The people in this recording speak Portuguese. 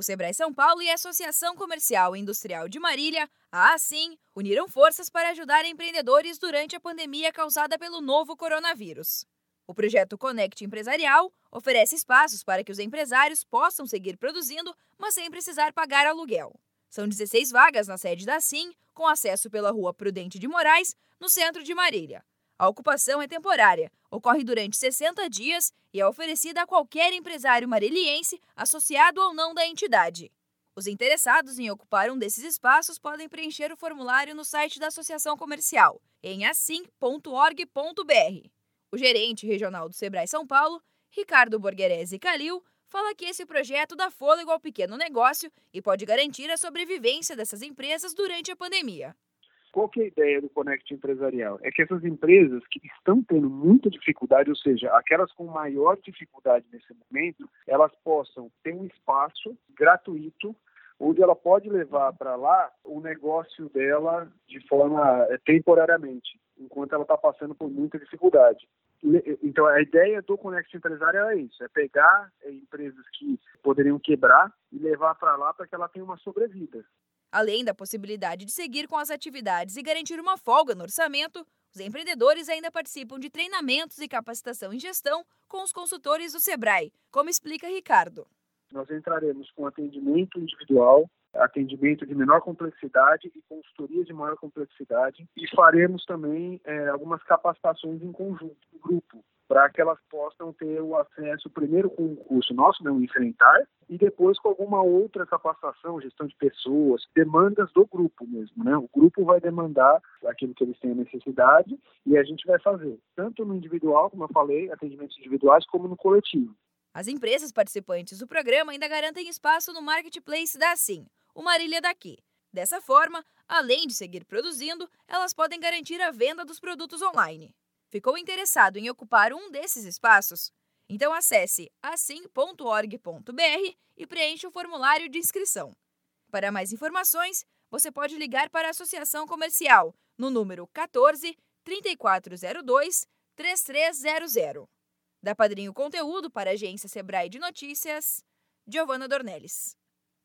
O Sebrae São Paulo e a Associação Comercial e Industrial de Marília, a ASIM, uniram forças para ajudar empreendedores durante a pandemia causada pelo novo coronavírus. O projeto Conect Empresarial oferece espaços para que os empresários possam seguir produzindo, mas sem precisar pagar aluguel. São 16 vagas na sede da SIM, com acesso pela Rua Prudente de Moraes, no centro de Marília. A ocupação é temporária, ocorre durante 60 dias e é oferecida a qualquer empresário mariliense, associado ou não da entidade. Os interessados em ocupar um desses espaços podem preencher o formulário no site da Associação Comercial, em assim.org.br. O gerente regional do Sebrae São Paulo, Ricardo Borgherese Calil, fala que esse projeto dá fôlego ao pequeno negócio e pode garantir a sobrevivência dessas empresas durante a pandemia. Qual que é a ideia do Conect Empresarial? É que essas empresas que estão tendo muita dificuldade, ou seja, aquelas com maior dificuldade nesse momento, elas possam ter um espaço gratuito onde ela pode levar para lá o negócio dela de forma eh, temporariamente, enquanto ela está passando por muita dificuldade. Então, a ideia do Conexão Empresarial é isso: é pegar é, empresas que poderiam quebrar e levar para lá para que ela tenha uma sobrevida. Além da possibilidade de seguir com as atividades e garantir uma folga no orçamento, os empreendedores ainda participam de treinamentos e capacitação em gestão com os consultores do Sebrae, como explica Ricardo. Nós entraremos com atendimento individual, atendimento de menor complexidade e consultoria de maior complexidade e faremos também é, algumas capacitações em conjunto, em grupo, para que elas possam ter o acesso primeiro com o curso nosso, né, o Enfrentar, e depois com alguma outra capacitação, gestão de pessoas, demandas do grupo mesmo, né? O grupo vai demandar aquilo que eles têm necessidade e a gente vai fazer, tanto no individual, como eu falei, atendimentos individuais, como no coletivo. As empresas participantes do programa ainda garantem espaço no marketplace da Assim, o Marília daqui. Dessa forma, além de seguir produzindo, elas podem garantir a venda dos produtos online. Ficou interessado em ocupar um desses espaços? Então acesse assim.org.br e preencha o formulário de inscrição. Para mais informações, você pode ligar para a Associação Comercial no número 14 3402 3300. Da Padrinho Conteúdo para a agência Sebrae de Notícias, Giovana Dornelles.